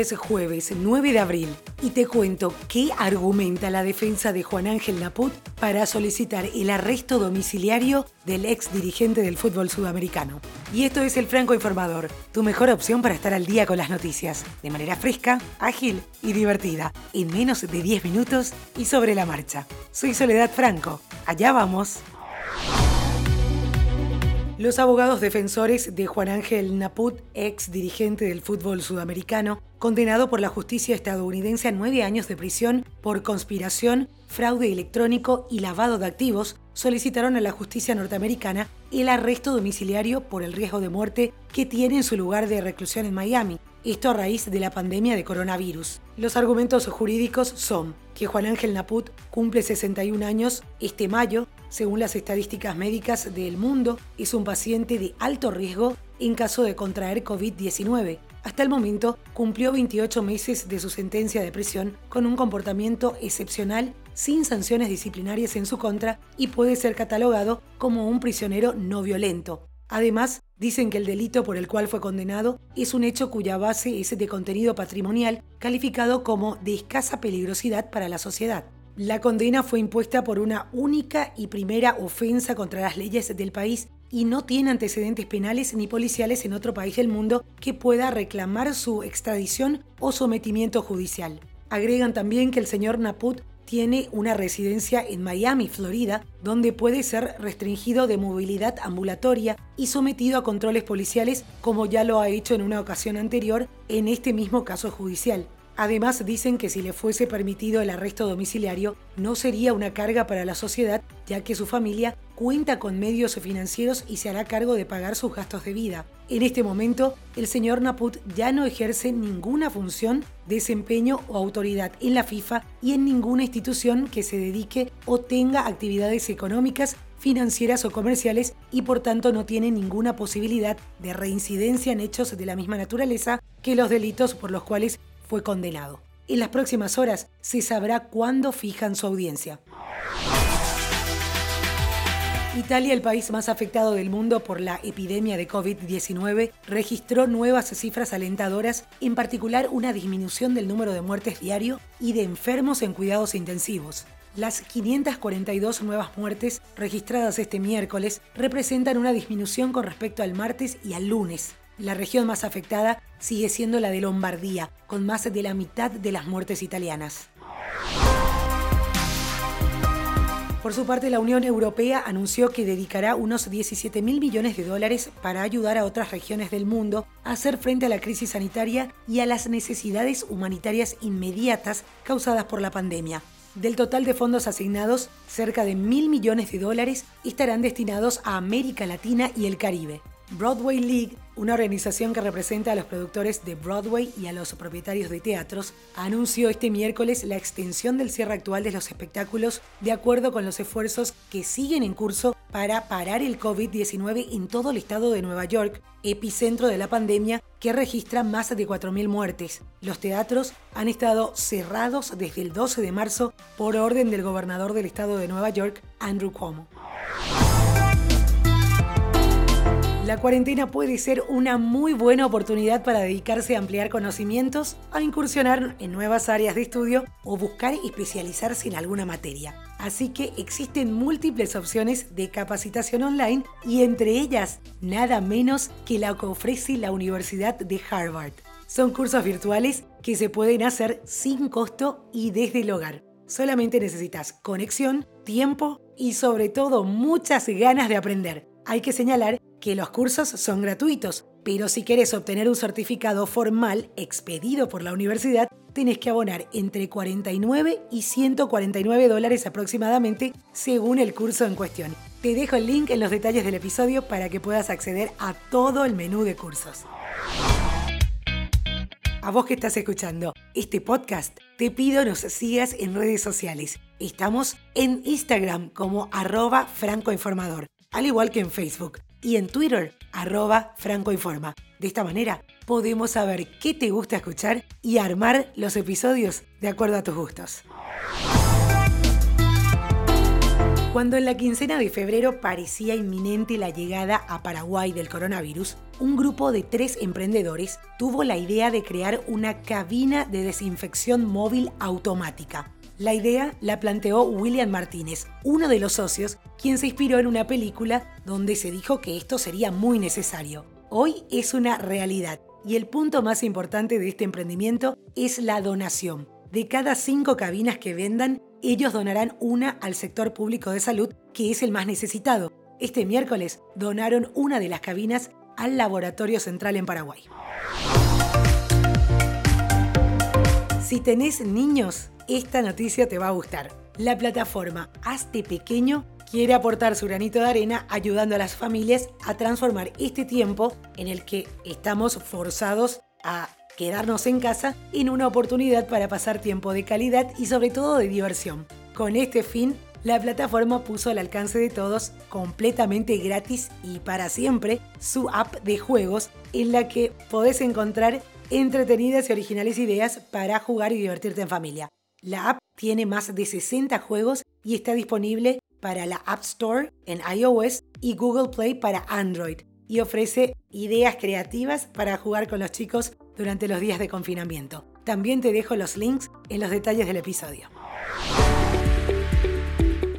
Es jueves 9 de abril y te cuento qué argumenta la defensa de Juan Ángel Naput para solicitar el arresto domiciliario del ex dirigente del fútbol sudamericano. Y esto es el Franco Informador, tu mejor opción para estar al día con las noticias, de manera fresca, ágil y divertida, en menos de 10 minutos y sobre la marcha. Soy Soledad Franco. Allá vamos. Los abogados defensores de Juan Ángel Naput, ex dirigente del fútbol sudamericano, condenado por la justicia estadounidense a nueve años de prisión por conspiración, fraude electrónico y lavado de activos, solicitaron a la justicia norteamericana el arresto domiciliario por el riesgo de muerte que tiene en su lugar de reclusión en Miami, esto a raíz de la pandemia de coronavirus. Los argumentos jurídicos son que Juan Ángel Naput cumple 61 años este mayo, según las estadísticas médicas del mundo, es un paciente de alto riesgo en caso de contraer COVID-19. Hasta el momento cumplió 28 meses de su sentencia de prisión con un comportamiento excepcional sin sanciones disciplinarias en su contra y puede ser catalogado como un prisionero no violento. Además, dicen que el delito por el cual fue condenado es un hecho cuya base es de contenido patrimonial calificado como de escasa peligrosidad para la sociedad. La condena fue impuesta por una única y primera ofensa contra las leyes del país y no tiene antecedentes penales ni policiales en otro país del mundo que pueda reclamar su extradición o sometimiento judicial. Agregan también que el señor Naput tiene una residencia en Miami, Florida, donde puede ser restringido de movilidad ambulatoria y sometido a controles policiales como ya lo ha hecho en una ocasión anterior en este mismo caso judicial. Además, dicen que si le fuese permitido el arresto domiciliario, no sería una carga para la sociedad, ya que su familia cuenta con medios financieros y se hará cargo de pagar sus gastos de vida. En este momento, el señor Naput ya no ejerce ninguna función, desempeño o autoridad en la FIFA y en ninguna institución que se dedique o tenga actividades económicas, financieras o comerciales y por tanto no tiene ninguna posibilidad de reincidencia en hechos de la misma naturaleza que los delitos por los cuales fue condenado. En las próximas horas se sabrá cuándo fijan su audiencia. Italia, el país más afectado del mundo por la epidemia de COVID-19, registró nuevas cifras alentadoras, en particular una disminución del número de muertes diario y de enfermos en cuidados intensivos. Las 542 nuevas muertes registradas este miércoles representan una disminución con respecto al martes y al lunes. La región más afectada sigue siendo la de Lombardía, con más de la mitad de las muertes italianas. Por su parte, la Unión Europea anunció que dedicará unos 17 mil millones de dólares para ayudar a otras regiones del mundo a hacer frente a la crisis sanitaria y a las necesidades humanitarias inmediatas causadas por la pandemia. Del total de fondos asignados, cerca de mil millones de dólares estarán destinados a América Latina y el Caribe. Broadway League, una organización que representa a los productores de Broadway y a los propietarios de teatros, anunció este miércoles la extensión del cierre actual de los espectáculos de acuerdo con los esfuerzos que siguen en curso para parar el COVID-19 en todo el estado de Nueva York, epicentro de la pandemia que registra más de 4.000 muertes. Los teatros han estado cerrados desde el 12 de marzo por orden del gobernador del estado de Nueva York, Andrew Cuomo. La cuarentena puede ser una muy buena oportunidad para dedicarse a ampliar conocimientos, a incursionar en nuevas áreas de estudio o buscar especializarse en alguna materia. Así que existen múltiples opciones de capacitación online y entre ellas nada menos que la que ofrece la Universidad de Harvard. Son cursos virtuales que se pueden hacer sin costo y desde el hogar. Solamente necesitas conexión, tiempo y sobre todo muchas ganas de aprender. Hay que señalar que los cursos son gratuitos, pero si quieres obtener un certificado formal expedido por la universidad, tienes que abonar entre 49 y 149 dólares aproximadamente según el curso en cuestión. Te dejo el link en los detalles del episodio para que puedas acceder a todo el menú de cursos. A vos que estás escuchando este podcast, te pido nos sigas en redes sociales. Estamos en Instagram como arroba francoinformador, al igual que en Facebook y en Twitter, arroba francoinforma. De esta manera podemos saber qué te gusta escuchar y armar los episodios de acuerdo a tus gustos. Cuando en la quincena de febrero parecía inminente la llegada a Paraguay del coronavirus, un grupo de tres emprendedores tuvo la idea de crear una cabina de desinfección móvil automática. La idea la planteó William Martínez, uno de los socios, quien se inspiró en una película donde se dijo que esto sería muy necesario. Hoy es una realidad y el punto más importante de este emprendimiento es la donación. De cada cinco cabinas que vendan, ellos donarán una al sector público de salud, que es el más necesitado. Este miércoles donaron una de las cabinas al Laboratorio Central en Paraguay. Si tenés niños, esta noticia te va a gustar. La plataforma Hazte Pequeño quiere aportar su granito de arena ayudando a las familias a transformar este tiempo en el que estamos forzados a quedarnos en casa en una oportunidad para pasar tiempo de calidad y sobre todo de diversión. Con este fin, la plataforma puso al alcance de todos, completamente gratis y para siempre, su app de juegos en la que podés encontrar entretenidas y originales ideas para jugar y divertirte en familia. La app tiene más de 60 juegos y está disponible para la App Store en iOS y Google Play para Android y ofrece ideas creativas para jugar con los chicos durante los días de confinamiento. También te dejo los links en los detalles del episodio.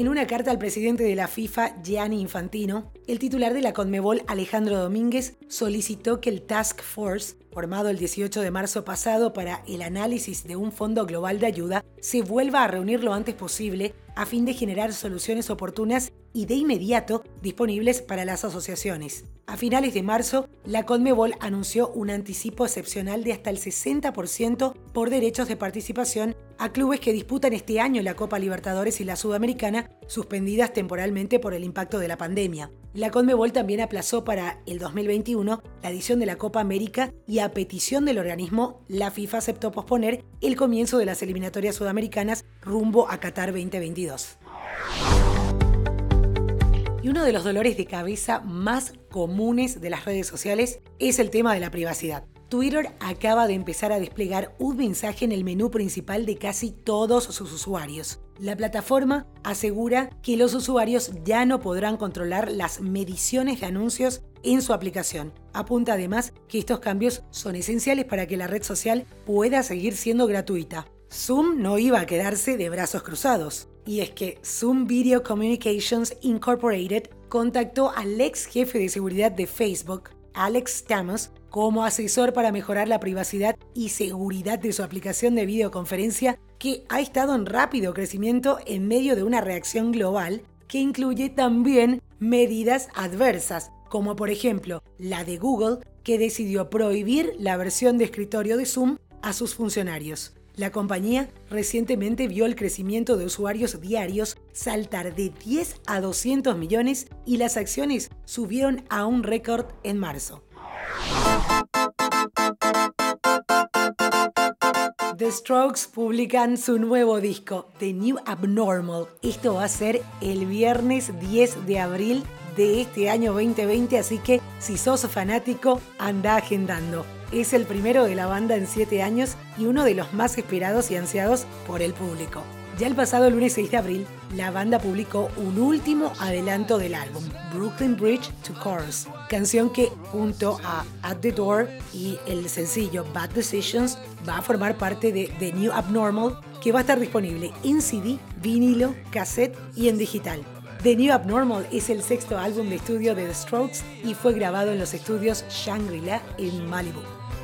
En una carta al presidente de la FIFA, Gianni Infantino, el titular de la Conmebol, Alejandro Domínguez, solicitó que el Task Force, formado el 18 de marzo pasado para el análisis de un fondo global de ayuda, se vuelva a reunir lo antes posible a fin de generar soluciones oportunas y de inmediato disponibles para las asociaciones. A finales de marzo, la Conmebol anunció un anticipo excepcional de hasta el 60% por derechos de participación a clubes que disputan este año la Copa Libertadores y la Sudamericana, suspendidas temporalmente por el impacto de la pandemia. La Conmebol también aplazó para el 2021 la edición de la Copa América y a petición del organismo, la FIFA aceptó posponer el comienzo de las eliminatorias sudamericanas rumbo a Qatar 2022. Y uno de los dolores de cabeza más comunes de las redes sociales es el tema de la privacidad. Twitter acaba de empezar a desplegar un mensaje en el menú principal de casi todos sus usuarios. La plataforma asegura que los usuarios ya no podrán controlar las mediciones de anuncios en su aplicación. Apunta además que estos cambios son esenciales para que la red social pueda seguir siendo gratuita. Zoom no iba a quedarse de brazos cruzados. Y es que Zoom Video Communications Incorporated contactó al ex jefe de seguridad de Facebook, Alex Stamos, como asesor para mejorar la privacidad y seguridad de su aplicación de videoconferencia que ha estado en rápido crecimiento en medio de una reacción global que incluye también medidas adversas, como por ejemplo la de Google, que decidió prohibir la versión de escritorio de Zoom a sus funcionarios. La compañía recientemente vio el crecimiento de usuarios diarios saltar de 10 a 200 millones y las acciones subieron a un récord en marzo. The Strokes publican su nuevo disco, The New Abnormal. Esto va a ser el viernes 10 de abril de este año 2020, así que si sos fanático, anda agendando. Es el primero de la banda en siete años y uno de los más esperados y ansiados por el público. Ya el pasado lunes 6 de abril, la banda publicó un último adelanto del álbum, Brooklyn Bridge to Chorus, canción que junto a At the Door y el sencillo Bad Decisions va a formar parte de The New Abnormal, que va a estar disponible en CD, vinilo, cassette y en digital. The New Abnormal es el sexto álbum de estudio de The Strokes y fue grabado en los estudios Shangri-La en Malibu.